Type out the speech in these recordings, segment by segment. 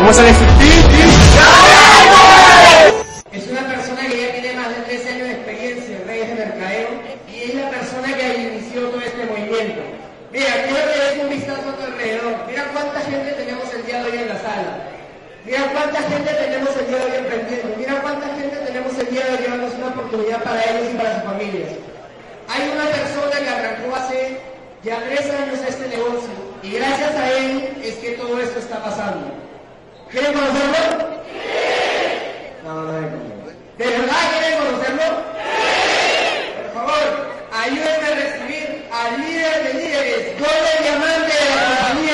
¿Cómo se? Es una persona que ya tiene más de 13 años de experiencia en redes de mercadeo y es la persona que inició todo este movimiento. Mira, quiero que des un vistazo a tu alrededor. Mira cuánta gente tenemos el día de hoy en la sala. Mira cuánta gente tenemos el día de hoy emprendiendo. Mira cuánta gente tenemos el día de hoy llevándonos una oportunidad para ellos y para sus familias. Hay una persona que arrancó hace ya tres años este negocio y gracias a él es que todo esto está pasando. ¿Quieren conocerlo? No, no, no. ¿De verdad quieren conocerlo? Por favor, ayúdenme a recibir al líder de líderes, doble diamante de la compañía,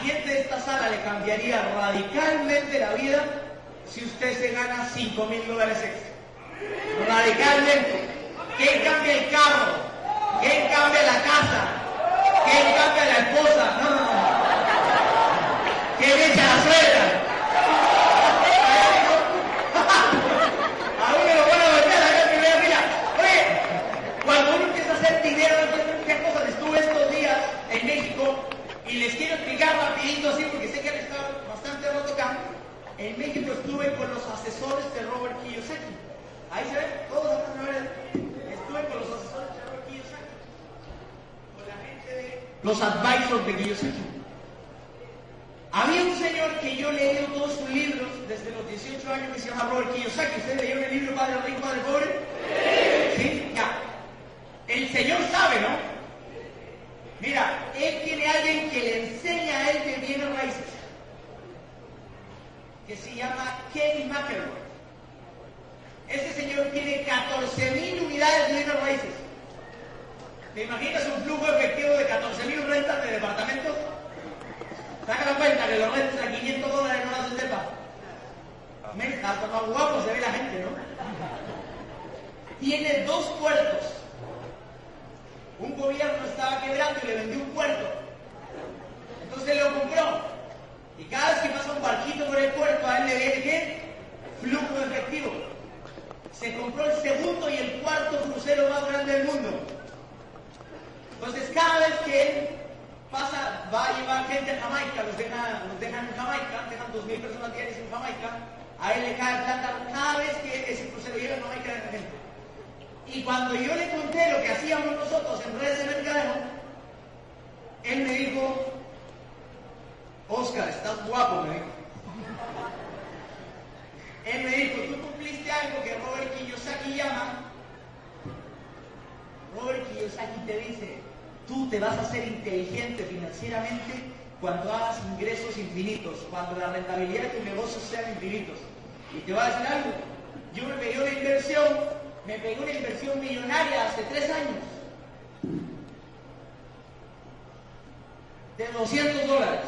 ¿A quién de esta sala le cambiaría radicalmente la vida si usted se gana cinco mil dólares extra? Radicalmente. ¿Quién cambia el carro? ¿Quién cambia la casa? ¿Quién cambia la esposa? No, no, no. ¿Quién echa la suegra? A uno lo van a meter acá en primera fila. Oye, cuando uno empieza a hacer dinero, no entiendo qué cosas. Estuve estos días en México y les quiero explicar rapidito así porque sé que han estado bastante rato acá. En México estuve con los asesores de Robert Kiyosaki. Ahí se ven, todos acá. Estuve con los asesores de Robert Kiyosaki. Con la gente de los advisors de Kiyosaki. Había un señor que yo leí todos sus libros desde los 18 años que se llama Robert Kiyosaki. ¿Ustedes leyeron el libro Padre Rico, Padre Pobre? Sí, ya. El señor sabe, ¿no? Mira, él tiene alguien que le enseña a él de bienes raíces, que se llama Kenny McElroy. Ese señor tiene 14.000 unidades de bienes raíces. ¿Te imaginas un flujo efectivo de 14.000 rentas de departamentos? Saca la cuenta que los rentas a 500 dólares no las sepa. Hasta más guapo se ve la gente, ¿no? Tiene dos puertos. Un gobierno estaba quebrando y le vendió un puerto. Entonces lo compró. Y cada vez que pasa un barquito por el puerto, a él le viene qué? Flujo efectivo. Se compró el segundo y el cuarto crucero más grande del mundo. Entonces cada vez que él pasa, va a llevar gente a Jamaica, los, deja, los dejan en Jamaica, dejan 2.000 personas diarias en Jamaica, a él le cae plata cada vez que ese crucero llega a Jamaica de gente. Y cuando yo le conté lo que hacíamos nosotros en redes de mercadeo, él me dijo, Oscar, estás guapo, me dijo. Él me dijo, tú cumpliste algo que Robert Kiyosaki llama. Robert Kiyosaki te dice, tú te vas a hacer inteligente financieramente cuando hagas ingresos infinitos, cuando la rentabilidad de tu negocio sean infinitos. Y te va a decir algo, yo me pegué una inversión, me pegué una inversión millonaria hace tres años. De 200 dólares.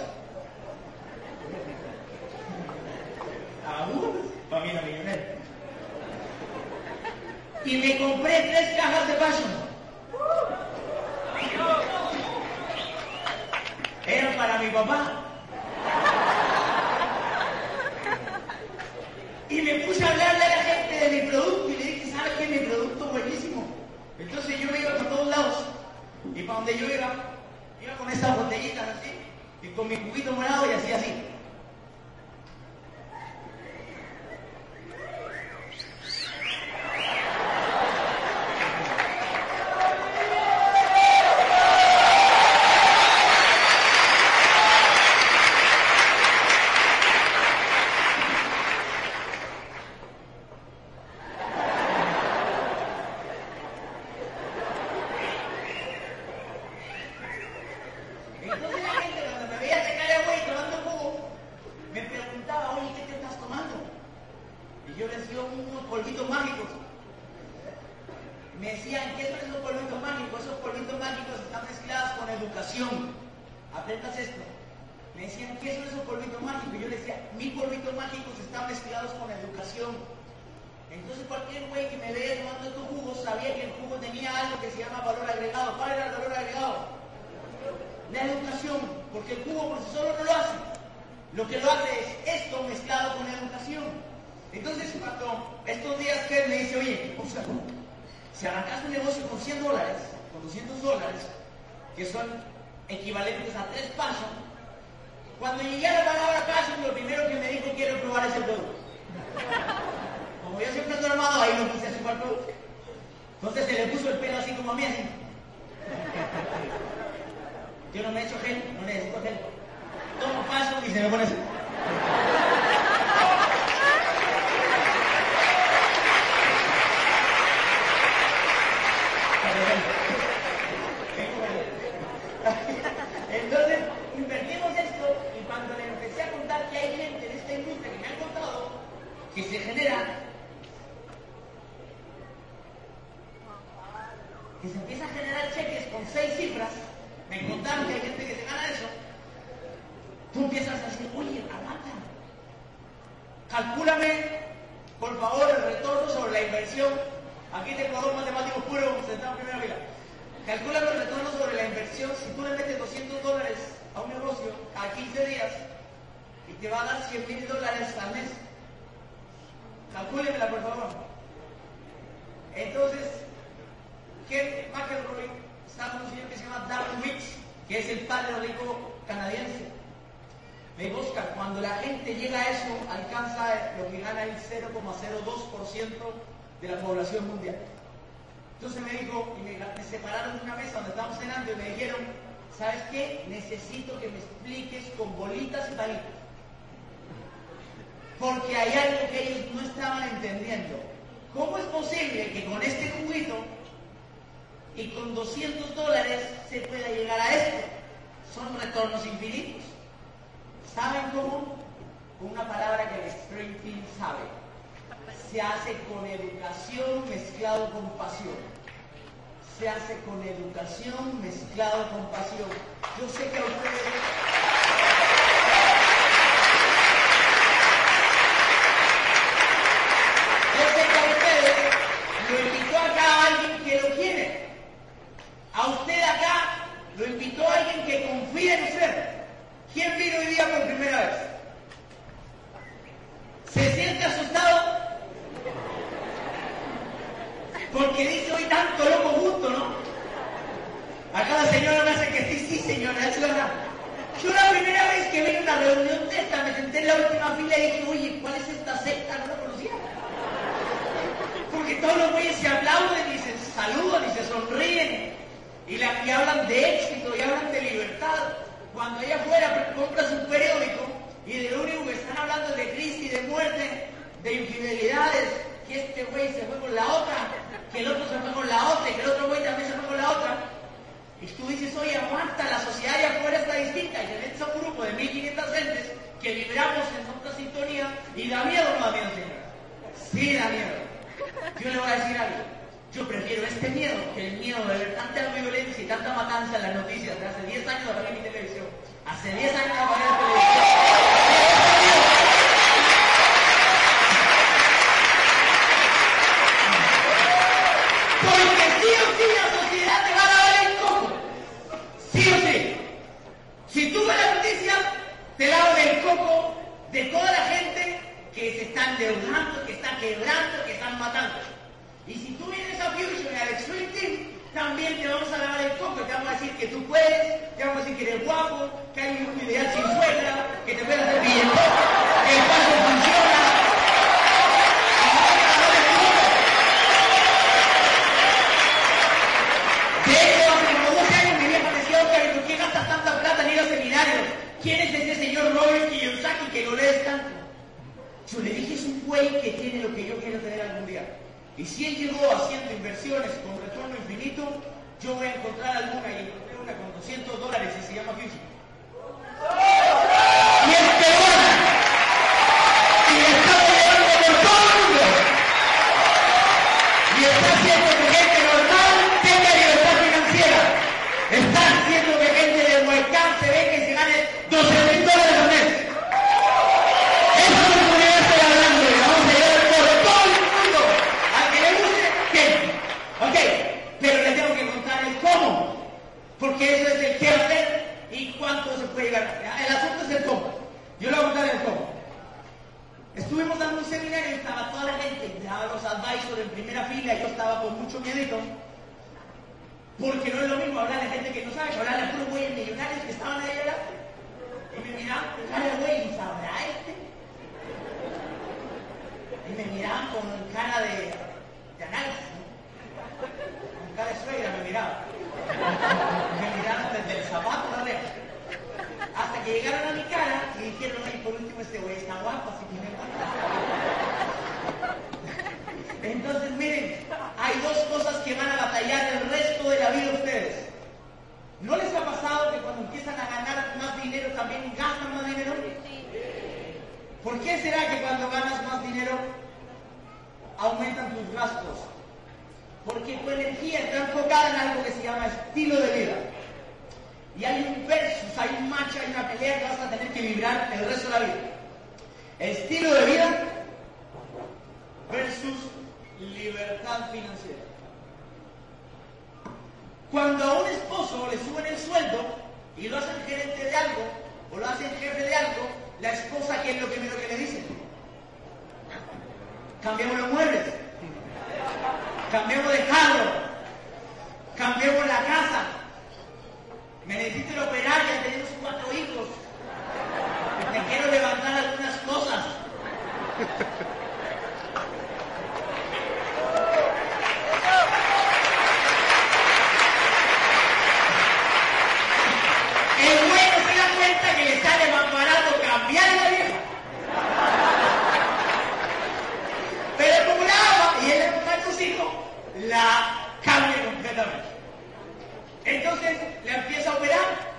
Aún, familia millonaria. Y me compré tres cajas de Passion. Eran para mi papá. Y me puse a hablarle a la gente de mi producto y le dije, ¿sabes qué? Mi producto es buenísimo. Entonces yo me iba por todos Y para donde yo iba, Iba con estas botellitas así, y con mi juguito morado y así, así. Entonces la gente cuando me veía sacar agua y tomando jugo, me preguntaba, oye, ¿qué te estás tomando? Y yo les decía unos polvitos mágicos. Me decían, ¿qué son esos polvitos mágicos? Esos polvitos mágicos están mezclados con educación. Aprendas esto. Me decían, ¿qué son esos polvitos mágicos? Y yo les decía, mis polvitos mágicos están mezclados con educación. Entonces cualquier güey que me vea tomando estos jugos sabía que el jugo tenía algo que se llama valor agregado. ¿Cuál era el valor agregado? La educación, porque el jugo por sí solo no lo hace. Lo que lo hace es esto mezclado con la educación. Entonces, cuando estos días que me dice, oye, o sea, si arrancas un negocio con 100 dólares, con 200 dólares, que son equivalentes a tres pasos, cuando llegué a la palabra paso, lo primero que me dijo, quiero probar ese producto. Como yo siempre he armado, ahí puse así para el producto. Entonces se le puso el pelo así como a mí, así. Yo no me he hecho gel, no necesito gel. Tomo paso y se me pone así. Entonces, invertimos esto y cuando le empecé a contar que hay gente en esta industria que me han contado que se genera, que se empieza a generar cheques con seis cifras, me contaron que hay gente que se gana eso, tú empiezas a decir, oye, aguanta, calcúlame, por favor, el retorno sobre la inversión. Aquí te Ecuador matemático puro, sentado en primera fila. Calcúlame el retorno sobre la inversión. Si tú le metes 200 dólares a un negocio a 15 días y te va a dar 100 mil dólares al mes, calcúlemela, por favor. Entonces, Ken McElroy está con un señor que se llama Darren Wicks, que es el padre rico canadiense. Dijo, Oscar, cuando la gente llega a eso, alcanza lo que gana el 0,02% de la población mundial. Entonces me dijo, y me, me separaron de una mesa donde estábamos cenando y me dijeron, ¿sabes qué? Necesito que me expliques con bolitas y palitos. Porque hay algo que ellos no estaban entendiendo. ¿Cómo es posible que con este juguito y con 200 dólares se pueda llegar a esto? Son retornos infinitos. ¿Saben cómo? Con una palabra que el Springfield sabe. Se hace con educación mezclado con pasión. Se hace con educación mezclado con pasión. Yo sé que a ustedes... Yo sé que a ustedes lo invitó acá a alguien que lo quiere. A usted acá lo invitó a alguien que confía en usted. ¿Quién vino hoy día por primera vez? ¿Se siente asustado? Porque dice hoy tanto loco justo, ¿no? Acá la señora me hace que sí, sí, señora, es verdad. Yo la primera vez que vine a una reunión de esta, me senté en la última fila y dije, oye, ¿cuál es esta secta? No lo conocía. Porque todos los güeyes se aplauden y se saludan y se sonríen. Y, la, y hablan de éxito y hablan de libertad. Cuando allá afuera compras un periódico y de lo único que están hablando es de crisis, de muerte, de infidelidades, que este güey se fue con la otra, que el otro se fue con la otra y que el otro güey también se fue con la otra. Y tú dices, oye, aguanta, la sociedad allá afuera está distinta. Y te metes a un grupo de 1500 gentes que vibramos en otra sintonía y da miedo. Sí, da miedo. Yo le voy a decir algo. Yo prefiero este miedo que el miedo de ver tanta violencia y tanta matanza en las noticias de hace 10 años apagué mi televisión. Hace 10 años apagué la televisión. Porque sí o sí la sociedad te va a dar el coco. Sí o sí. Si tú ves la noticia, te lavan el coco de toda la gente que se están endeudando, que están quebrando, que están matando. Y si tú vienes a Fusion y al Extreme Team, también te vamos a lavar el coco te vamos a decir, que tú puedes, te vamos a decir que eres guapo, que hay un mundo ideal sin suegra, que te puedes hacer billetón, que el paso funciona. De hecho, hace como 12 años me decía, Oscar, ¿y por qué gastas tanta plata en ir a seminarios? ¿Quién es ese señor Robert Kiyosaki que lo lees tanto? Yo le dije, es un güey que tiene lo que yo quiero tener algún día. Y si él llegó haciendo inversiones con retorno infinito, yo voy a encontrar alguna y encontré una con 200 dólares y se llama Fusion. Toda la gente, ya los advisors en primera fila, yo estaba con mucho miedito. Porque no es lo mismo hablar de gente que no sabe hablar de puros güeyes millonarios que estaban ahí adelante. Y me miraban cara de güey, ¿y sabrá este? Y me miraban con cara de, de análisis, ¿no? Con cara de suegra me miraban. Me miraban desde el zapato la oreja. Hasta que llegaron a mi cara y dijeron, ay, por último este güey está guapo, así que me Entonces, miren, hay dos cosas que van a batallar el resto de la vida ustedes. ¿No les ha pasado que cuando empiezan a ganar más dinero también gastan más dinero? ¿Por qué será que cuando ganas más dinero aumentan tus gastos? Porque tu energía está enfocada en algo que se llama estilo de vida. Y hay un versus, hay un match, hay una pelea que vas a tener que vibrar el resto de la vida. Estilo de vida versus libertad financiera. Cuando a un esposo le suben el sueldo y lo hacen gerente de algo o lo hacen jefe de algo, la esposa, ¿qué es lo primero que le dice? Cambiamos los muebles, cambiamos de carro, cambiamos la casa, me necesito ir a operar, ya tenemos cuatro hijos, me quiero levantar algunas cosas. El güey no se da cuenta que le sale más barato cambiar la vieja. Pero como la ama y él le gusta a sus hijos, la cambia completamente. Entonces le empieza a operar.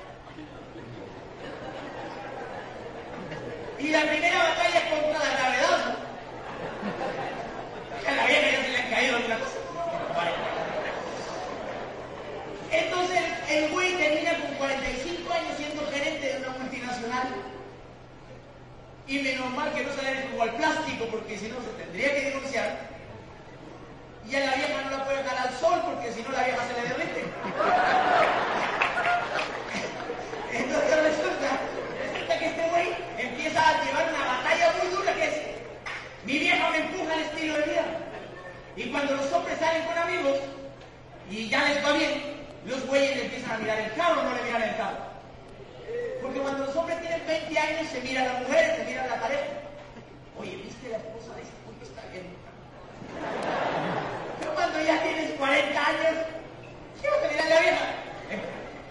Y la primera batalla es contra la gravedad. ¿no? A la vieja ya se le han caído alguna cosa. Entonces el güey termina con 45 años siendo gerente de una multinacional. Y menos mal que no sale como al plástico, porque si no se tendría que divorciar. Y a la vieja no la puede dejar al sol, porque si no la vieja se le derrite. Entonces resulta, resulta que este güey empieza a llevar una batalla muy dura que es, mi vieja me empuja al estilo de vida. Y cuando los hombres con y ya les va bien, los güeyes le empiezan a mirar el carro o no le miran el carro. Porque cuando los hombres tienen 20 años se mira a la mujer, se mira a la pareja. Oye, ¿viste la esposa de güey que está bien? Pero cuando ya tienes 40 años, ¿qué vas a mirar a la vieja? Eh,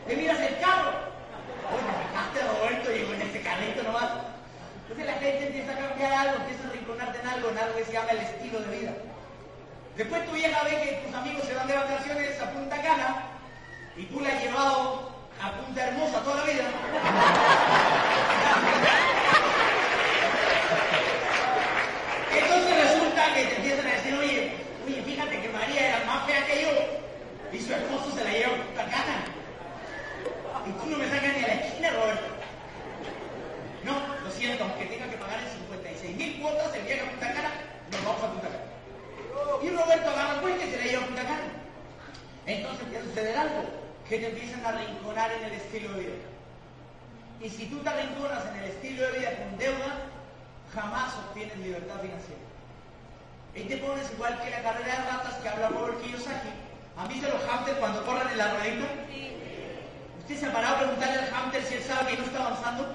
Le miras el carro. Oye, fijaste Roberto, y en este carrito nomás. Entonces la gente empieza a cambiar algo, empieza a rinconarte en algo, en algo que se llama el estilo de vida. Después tu vieja ve que tus amigos se van de vacaciones a Punta Cana y tú la has llevado a Punta Hermosa toda la vida. Entonces resulta que te empiezan a decir, oye, oye, fíjate que María era más fea que yo y su esposo se la lleva a Punta Cana. Y tú no me sacas ni a la esquina, Roberto. No, lo siento, aunque tenga que pagar en 56 mil cuotas el viaje a Punta Cana, nos vamos a Punta Cana. Y Roberto agarra cuenta y se la lleva a Punta Cana. Entonces a suceder algo, que te empiezan a arrinconar en el estilo de vida. Y si tú te arrinconas en el estilo de vida con deuda, jamás obtienes libertad financiera. Y te pones igual que la carrera de ratas que habla Robert Kiyosaki. ¿Han visto los hamsters cuando corren en la ruedita? ¿Usted se ha parado a preguntarle al hamster si él sabe que no está avanzando?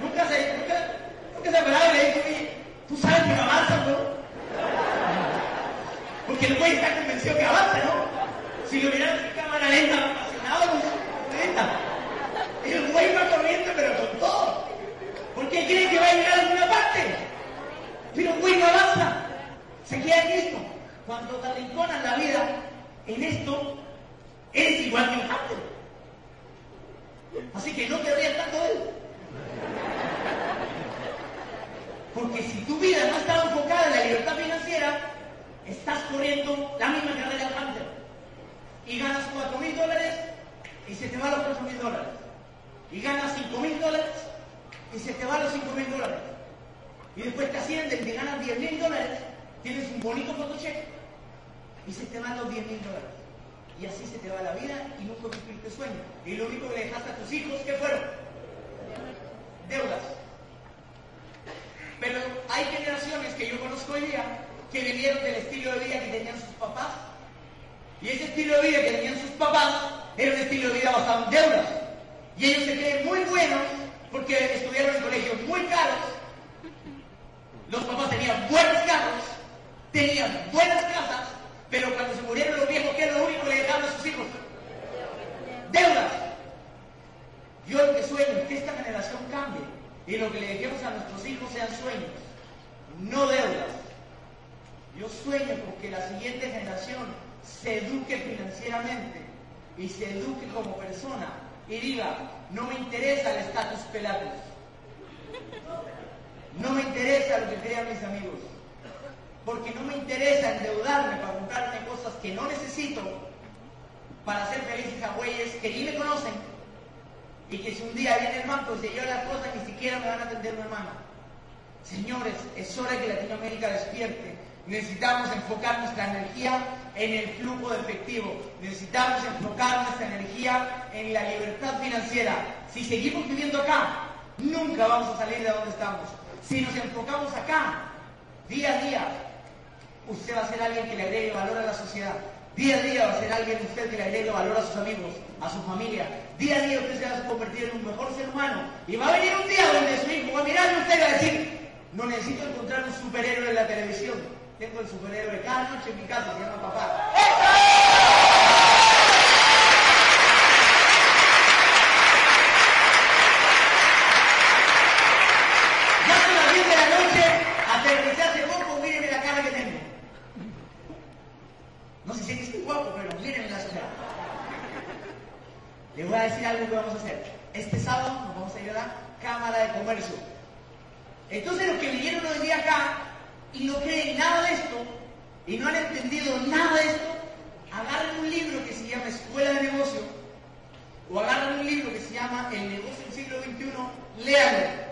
Nunca se, nunca, nunca se ha parado y le dicho, oye, tú sabes que no avanza, ¿no? Porque el güey está convencido que avanza, ¿no? Si lo miran en cámara lenta, apasionado, pues, lenta. El güey va corriendo, pero con todo. Porque cree que va a llegar a alguna parte. Pero el güey no avanza. Se queda esto. Cuando te arrinconan la vida en esto, eres igual que un hamster. Así que no te rías tanto de él. Porque si tu vida no está enfocada en la libertad financiera, estás corriendo la misma carrera del hamster. Y ganas 4 mil dólares y se te van los 4 mil dólares. Y ganas 5 mil dólares y se te van los 5 mil dólares. Y después te ascienden y ganas 10 mil dólares, tienes un bonito fotocheck y se te van los 10 mil dólares. Y así se te va la vida y nunca cumpliste sueño. Y lo único que le dejaste a tus hijos, ¿qué fueron? Deudas. Pero hay generaciones que yo conozco hoy día que vivieron del estilo de vida que tenían sus papás. Y ese estilo de vida que tenían sus papás era un estilo de vida basado en deudas. Y ellos se creen muy buenos porque estudiaron en colegios muy caros. Los papás tenían buenos carros, tenían buenas casas, pero cuando se murieron los viejos, ¿qué es lo único que le dejaron a sus hijos? Deudas. Yo lo que sueño es que esta generación cambie y lo que le dejemos a nuestros hijos sean sueños, no deudas. Yo sueño con que la siguiente generación se eduque financieramente y se eduque como persona y diga, no me interesa el estatus pelatus, no me interesa lo que crean mis amigos, porque no me interesa endeudarme para comprarme cosas que no necesito para ser felices a güeyes que ni me conocen y que si un día viene el banco y se lleva las cosas ni siquiera me van a atender una hermana. Señores, es hora que Latinoamérica despierte. Necesitamos enfocar nuestra energía en el flujo de efectivo. Necesitamos enfocar nuestra energía en la libertad financiera. Si seguimos viviendo acá, nunca vamos a salir de donde estamos. Si nos enfocamos acá, día a día, usted va a ser alguien que le agregue valor a la sociedad. Día a día va a ser alguien usted que le agregue valor a sus amigos, a su familia. Día a día usted se va a convertir en un mejor ser humano. Y va a venir un día donde su hijo va a mirar a usted y va a decir, no necesito encontrar un superhéroe en la televisión. Tengo el superhéroe noche en mi casa, se llama papá. Ya son las 10 de la noche, aterricé hace poco, mírenme la cara que tengo. No sé si es que estoy guapo, pero mírenme la cara. Les voy a decir algo que vamos a hacer. Este sábado nos vamos a ir a la Cámara de Comercio. Entonces los que vinieron hoy día acá y no creen nada de esto y no han entendido nada de esto, agarren un libro que se llama Escuela de Negocio o agarren un libro que se llama El negocio del siglo XXI, léanlo.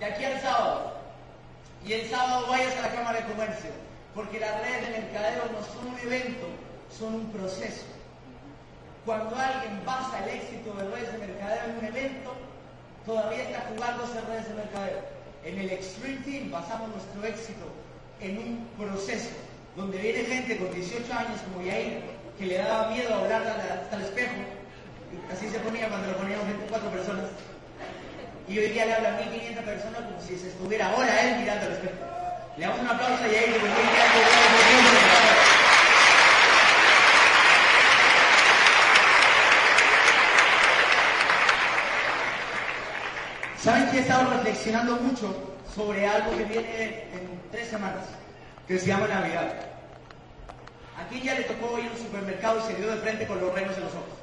De aquí al sábado. Y el sábado vayas a la Cámara de Comercio, porque las redes de mercadeo no son un evento, son un proceso. Cuando alguien basa el éxito de redes de mercadeo en un evento, todavía está jugando esas redes de mercadeo. En el Extreme Team basamos nuestro éxito en un proceso donde viene gente con 18 años como Yair, que le daba miedo hablar hasta el espejo, así se ponía cuando lo poníamos 24 personas, y hoy día le habla a 1500 personas como si se estuviera ahora él mirando al espejo. Le damos un aplauso a Yair, porque. ¿Saben que he estado reflexionando mucho sobre algo que viene en tres semanas, que se llama Navidad? Aquí ya le tocó ir a un supermercado y se dio de frente con los renos en los ojos.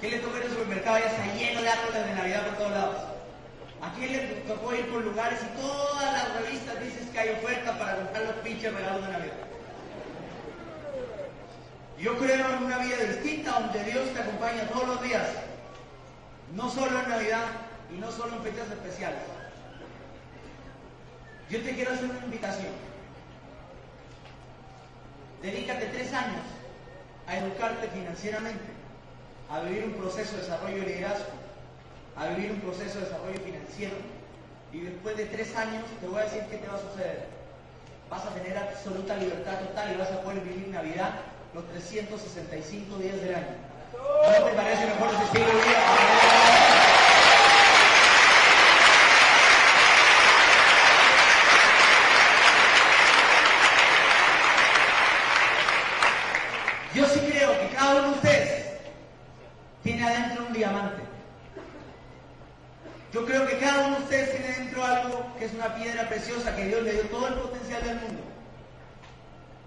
¿Quién le tocó ir al supermercado y ya está lleno de árboles de Navidad por todos lados? ¿A quién le tocó ir por lugares y todas las revistas dicen que hay ofertas para comprar los pinches regalos de Navidad? Yo creo en una vida distinta donde Dios te acompaña todos los días, no solo en Navidad y no solo en fechas especiales. Yo te quiero hacer una invitación. Dedícate tres años a educarte financieramente, a vivir un proceso de desarrollo de liderazgo, a vivir un proceso de desarrollo financiero. Y después de tres años te voy a decir qué te va a suceder. Vas a tener absoluta libertad total y vas a poder vivir Navidad los 365 días del año. ¿No te parece mejor ese estilo de vida? Yo sí creo que cada uno de ustedes tiene adentro un diamante. Yo creo que cada uno de ustedes tiene dentro algo que es una piedra preciosa que Dios le dio todo el potencial del mundo.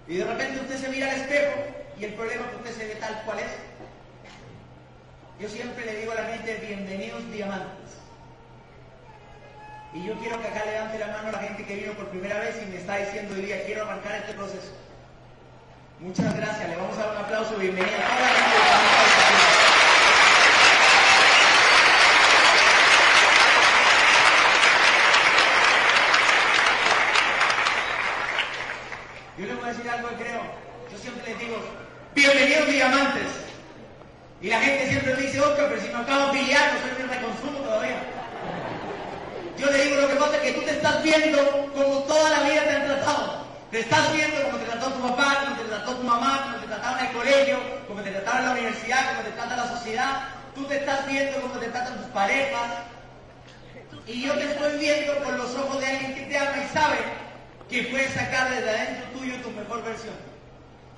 Y de repente usted se mira al espejo y el problema que usted se ve tal cual es. Yo siempre le digo a la gente, bienvenidos diamantes. Y yo quiero que acá levante la mano la gente que vino por primera vez y me está diciendo hoy día, quiero arrancar este proceso. Muchas gracias, le vamos a dar un aplauso, bienvenida a toda la gente Yo les voy a decir algo que creo. Yo siempre les bienvenidos diamantes. Y la gente siempre me dice, Oscar, pero si me acabo de pelear, no soy de reconsumo todavía. Yo le digo, lo que pasa es que tú te estás viendo como toda la vida te han tratado. Te estás viendo como te trató tu papá, como te trató tu mamá, como te trataron en el colegio, como te trataron en la universidad, como te trata la sociedad. Tú te estás viendo como te tratan tus parejas. Y yo te estoy viendo con los ojos de alguien que te ama y sabe que puedes sacar desde adentro tuyo tu mejor versión.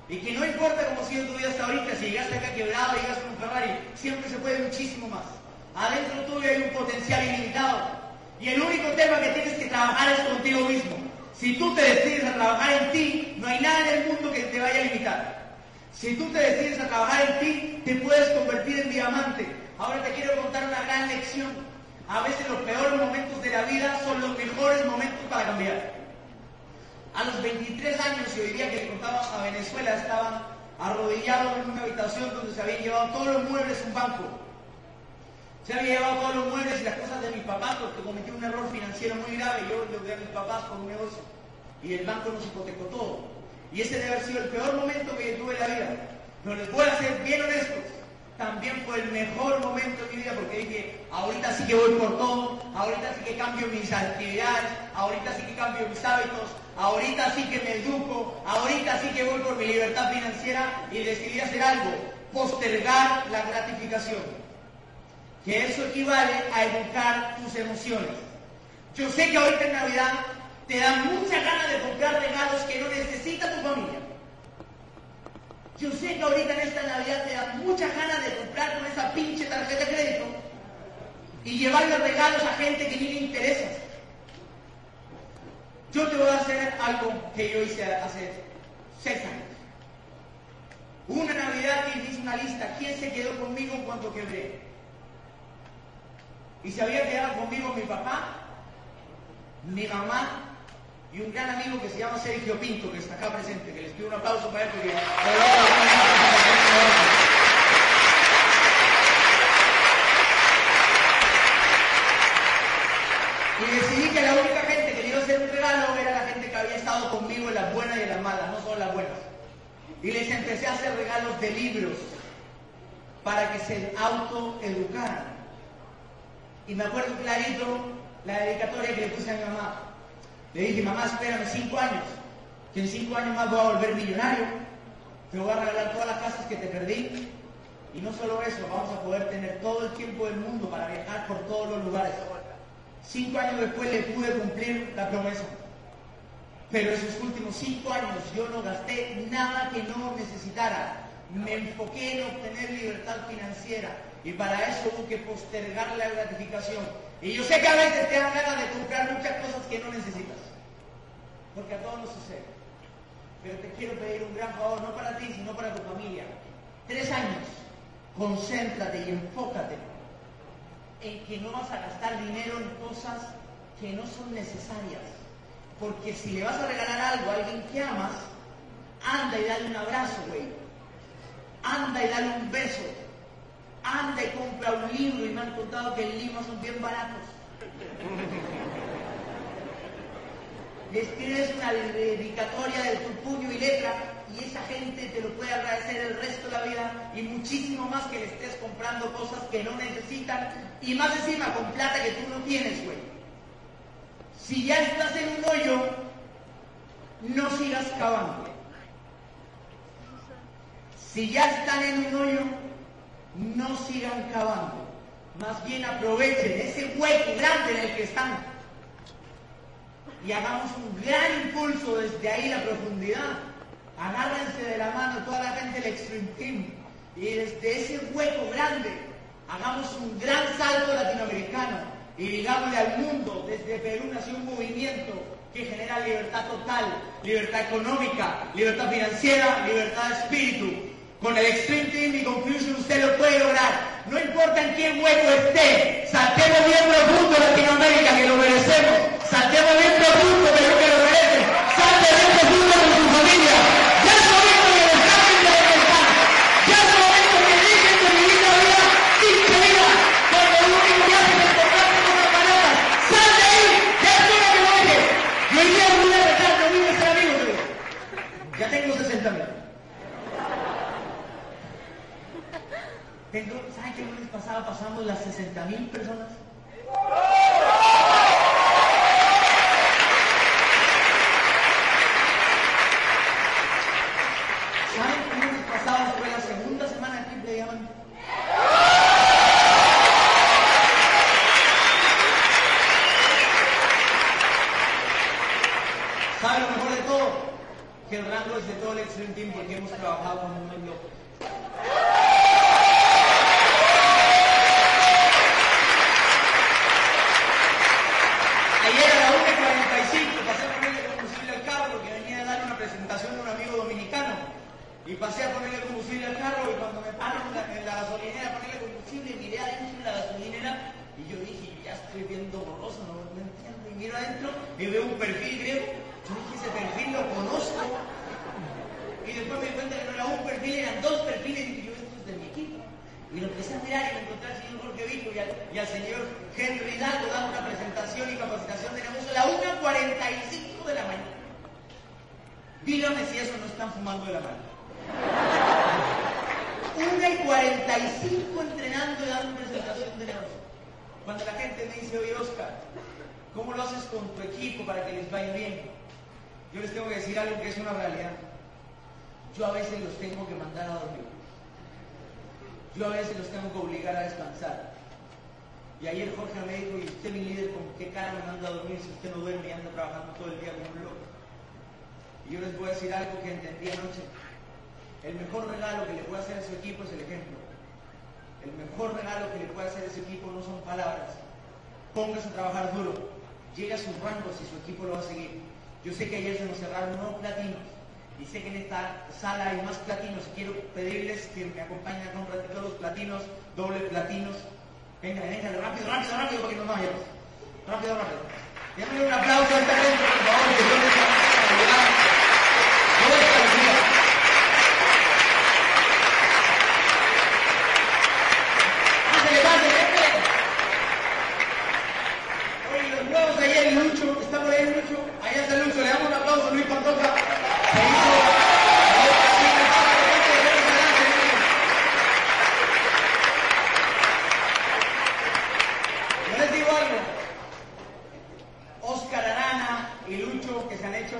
Y que no importa cómo ha sido tu vida hasta ahorita, si llegaste acá quebrado, llegas con un Ferrari, siempre se puede muchísimo más. Adentro tuyo hay un potencial ilimitado. Y el único tema que tienes que trabajar es contigo mismo. Si tú te decides a trabajar en ti, no hay nada en el mundo que te vaya a limitar. Si tú te decides a trabajar en ti, te puedes convertir en diamante. Ahora te quiero contar una gran lección. A veces los peores momentos de la vida son los mejores momentos para cambiar. A los 23 años, y hoy día que contaba a Venezuela, estaban arrodillados en una habitación donde se habían llevado todos los muebles un banco. Se habían llevado todos los muebles y las cosas de mis papás porque cometió un error financiero muy grave. Yo endeudé a mis papás con un negocio y el banco nos hipotecó todo. Y ese debe haber sido el peor momento que yo tuve en la vida. Pero les voy a ser bien honestos. También fue el mejor momento de mi vida porque dije, ahorita sí que voy por todo, ahorita sí que cambio mis actividades, ahorita sí que cambio mis hábitos, ahorita sí que me educo, ahorita sí que voy por mi libertad financiera y decidí hacer algo, postergar la gratificación. Que eso equivale a educar tus emociones. Yo sé que ahorita en Navidad te dan mucha ganas de comprar regalos que no necesita tu familia. Yo sé que ahorita en esta Navidad te da mucha ganas de comprar con esa pinche tarjeta de crédito y llevarle regalos a gente que ni le interesa. Yo te voy a hacer algo que yo hice hace seis años. Una Navidad que hice una lista. ¿Quién se quedó conmigo en cuanto quebré? Y se había quedado conmigo mi papá, mi mamá y un gran amigo que se llama Sergio Pinto, que está acá presente, que les pido un aplauso para él porque... Y decidí que la única a hacer un regalo era la gente que había estado conmigo en las buenas y en las malas, no solo las buenas. Y les empecé a hacer regalos de libros para que se autoeducaran. Y me acuerdo clarito la dedicatoria que le puse a mi mamá. Le dije, mamá, espérame cinco años, que en cinco años más voy a volver millonario. Te voy a regalar todas las casas que te perdí. Y no solo eso, vamos a poder tener todo el tiempo del mundo para viajar por todos los lugares. Cinco años después le pude cumplir la promesa. Pero esos últimos cinco años yo no gasté nada que no necesitara. Me enfoqué en obtener libertad financiera y para eso hubo que postergar la gratificación. Y yo sé que a veces te dan ganas de comprar muchas cosas que no necesitas. Porque a todos nos sucede. Pero te quiero pedir un gran favor, no para ti, sino para tu familia. Tres años, concéntrate y enfócate en que no vas a gastar dinero en cosas que no son necesarias. Porque si le vas a regalar algo a alguien que amas, anda y dale un abrazo, güey. Anda y dale un beso. Anda y compra un libro y me han contado que en Lima son bien baratos. Le escribes una dedicatoria de tu puño y letra y esa gente te lo puede agradecer el resto de la vida y muchísimo más que le estés comprando cosas que no necesitan y más encima con plata que tú no tienes, güey. Si ya estás en un hoyo, no sigas cavando. Si ya están en un hoyo, no sigan cavando. Más bien aprovechen ese hueco grande en el que están y hagamos un gran impulso desde ahí la profundidad. Agárrense de la mano toda la gente del Extreme Team y desde ese hueco grande hagamos un gran salto latinoamericano y digámosle al mundo, desde Perú nació un movimiento que genera libertad total, libertad económica, libertad financiera, libertad de espíritu. Con el Extreme Team y con Fusion usted lo puede lograr. No importa en qué hueco esté, saltemos bien profundo Latinoamérica, que lo merecemos. Saltemos bien profundo, pero que ¿Saben qué lunes pasado pasamos las 60 mil personas? ¿Saben que el lunes pasado fue la segunda semana de Triple Diamante? ¿Saben lo mejor de todo? Que el rango es de todo el Extreme Team porque hemos trabajado como un loco. Ayer a la 1.45 pasé a ponerle combustible al carro porque venía a dar una presentación a un amigo dominicano. Y pasé a ponerle combustible al carro y cuando me paro en la, en la gasolinera a ponerle combustible, miré adentro de la gasolinera y yo dije, ya estoy viendo borroso, no, no entiendo. Y miro adentro y veo un perfil griego. Yo dije, ese perfil lo conozco. Y después me di cuenta que no era un perfil, eran dos perfiles y dije, yo, esto es de mi equipo. Y lo empecé a mirar y me encontré al señor Jorge Vico y al, y al señor Henry Hidalgo dando una presentación y capacitación de negocio a la 1.45 de la mañana. Dígame si eso no están fumando de la mano. 1 y 45 entrenando y dando presentación de negocio. Cuando la gente me dice, oye Oscar, ¿cómo lo haces con tu equipo para que les vaya bien? Yo les tengo que decir algo que es una realidad. Yo a veces los tengo que mandar a dormir. Yo a veces los tengo que obligar a descansar. Y ayer Jorge me dijo, ¿y usted mi líder con qué cara me manda a dormir si usted no duerme y anda trabajando todo el día como un loco? Y yo les voy a decir algo que entendí anoche. El mejor regalo que le puede hacer a su equipo es el ejemplo. El mejor regalo que le puede hacer a su equipo no son palabras. Póngase a trabajar duro. Llegue a sus rangos y su equipo lo va a seguir. Yo sé que ayer se nos cerraron nuevos platinos. Y sé que en esta sala hay más platinos quiero pedirles que me acompañen a comprar todos los platinos, doble platinos. Venga, venga, rápido, rápido, rápido, porque nos vayamos. Rápido, rápido. Déjame un aplauso a esta gente, por favor, que yo les voy a ayudar. Toda esta vida. Pásale, pásale, pásale. Oye, los nuevos de ayer, Lucho, está por ahí Lucho. Allá está Lucho, le damos un aplauso a Luis Pantoja. Se hizo. Yo les digo algo. Oscar Arana y Lucho, que se han hecho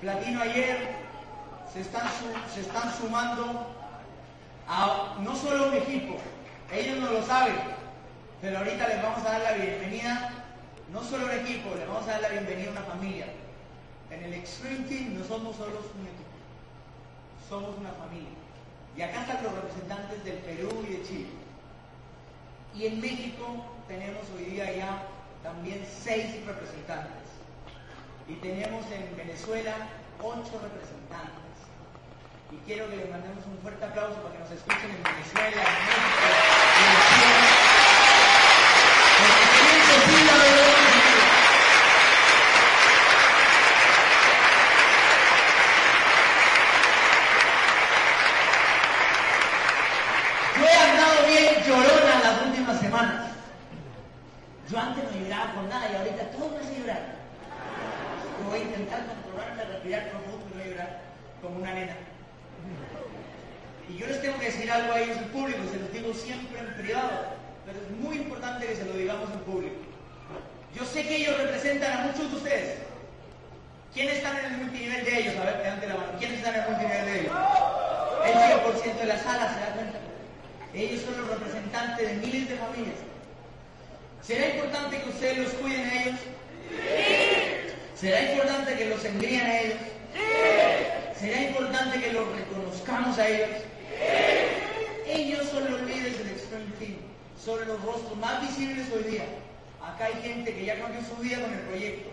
platino ayer, se están, su- se están sumando a no solo un equipo, ellos no lo saben, pero ahorita les vamos a dar la bienvenida, no solo a un equipo, les vamos a dar la bienvenida a una familia. En el Extreme Team no somos solo un equipo, somos una familia. Y acá están los representantes del Perú y de Chile. Y en México tenemos hoy día ya también seis representantes. Y tenemos en Venezuela ocho representantes. Y quiero que les mandemos un fuerte aplauso para que nos escuchen en Venezuela, en México, en Chile. Porque es imposible lograr lo que quieren. Yo he andado bien llorona las últimas semanas. Yo antes no lloraba por nada y ahorita todo me hace llorar. Yo voy a intentar controlarme, respirar profundo y no llorar como una nena. Y yo les tengo que decir algo a ellos en público, se los digo siempre en privado, pero es muy importante que se lo digamos en público. Yo sé que ellos representan a muchos de ustedes. ¿Quiénes están en el multinivel de ellos? A ver, levante la mano. ¿Quiénes están en el multinivel de ellos? El 100%. 90% de la sala, ¿se da cuenta? Ellos son los representantes de miles de familias. ¿Será importante que ustedes los cuiden a ellos? ¿Será importante que los engríen a ellos? ¿Será importante que los reconozcamos a ellos? Ellos son los líderes son los rostros más visibles hoy día. Acá hay gente que ya cambió su vida con el proyecto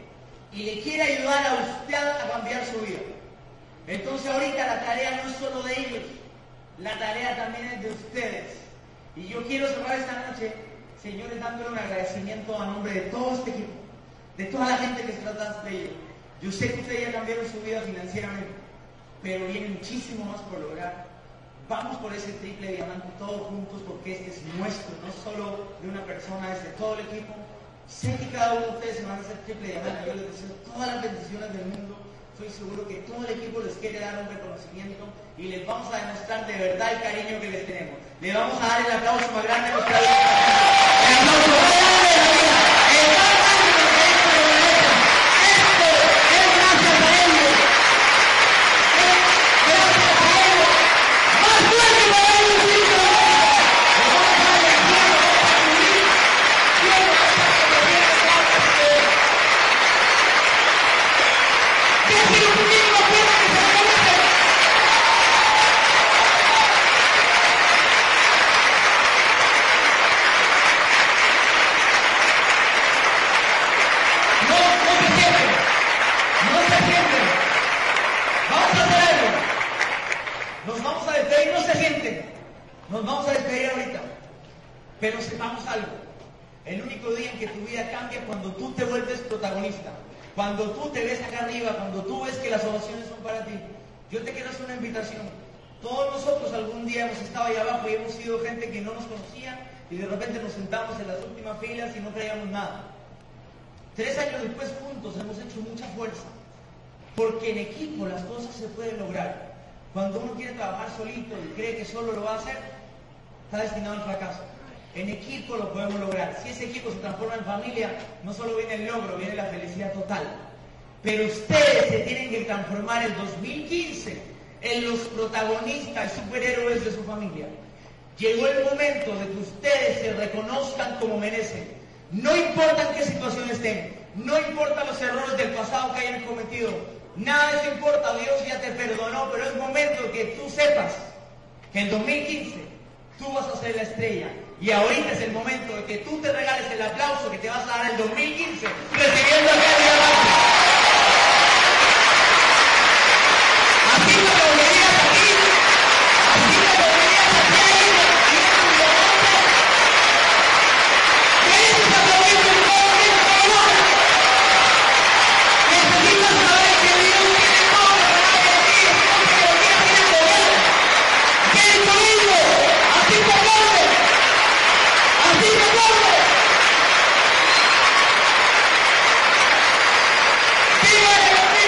y le quiere ayudar a usted a cambiar su vida. Entonces ahorita la tarea no es solo de ellos, la tarea también es de ustedes. Y yo quiero cerrar esta noche, señores, dándole un agradecimiento a nombre de todo este equipo, de toda la gente que está atrás de ellos. Yo sé que ustedes ya cambiaron su vida financieramente, pero viene muchísimo más por lograr. Vamos por ese triple diamante todos juntos porque este es nuestro, no solo de una persona, es de todo el equipo. Sé que cada uno de ustedes se van a hacer triple diamante. Yo les deseo todas las bendiciones del mundo. Estoy seguro que todo el equipo les quiere dar un reconocimiento y les vamos a demostrar de verdad el cariño que les tenemos. Le vamos a dar el aplauso más grande a. El aplauso más grande de la vida. El más grande que esto lo merecen. Esto es gracias a ellos. Es gracias a ellos. Más fuerte para ellos, chicos. Le vamos a dar el cielo, vamos a subir. Cielo, vamos a subir. Gracias a ustedes. Déjenlo un poquito más fuerte que se lo merecen. No, no se sienten. No se sienten. Vamos a hacer algo. Nos vamos a despedir, no se sienten. Nos vamos a despedir ahorita. Pero sepamos algo. El único día en que tu vida cambia es cuando tú te vuelves protagonista. Cuando tú te ves acá arriba, cuando tú ves que las ovaciones son para ti. Yo te quiero hacer una invitación. Todos nosotros algún día hemos estado ahí abajo y hemos sido gente que no nos conocía repente nos sentamos en las últimas filas y no creíamos nada. Tres años después juntos hemos hecho mucha fuerza, porque en equipo las cosas se pueden lograr. Cuando uno quiere trabajar solito y cree que solo lo va a hacer, está destinado al fracaso. En equipo lo podemos lograr. Si ese equipo se transforma en familia, no solo viene el logro, viene la felicidad total. Pero ustedes se tienen que transformar en 2015 en los protagonistas y superhéroes de su familia. Llegó el momento de que ustedes se reconozcan como merecen. No importa en qué situación estén, no importa los errores del pasado que hayan cometido, nada de eso importa, Dios ya te perdonó, pero es momento de que tú sepas que en 2015 tú vas a ser la estrella. Y ahorita es el momento de que tú te regales el aplauso que te vas a dar en 2015 recibiendo acá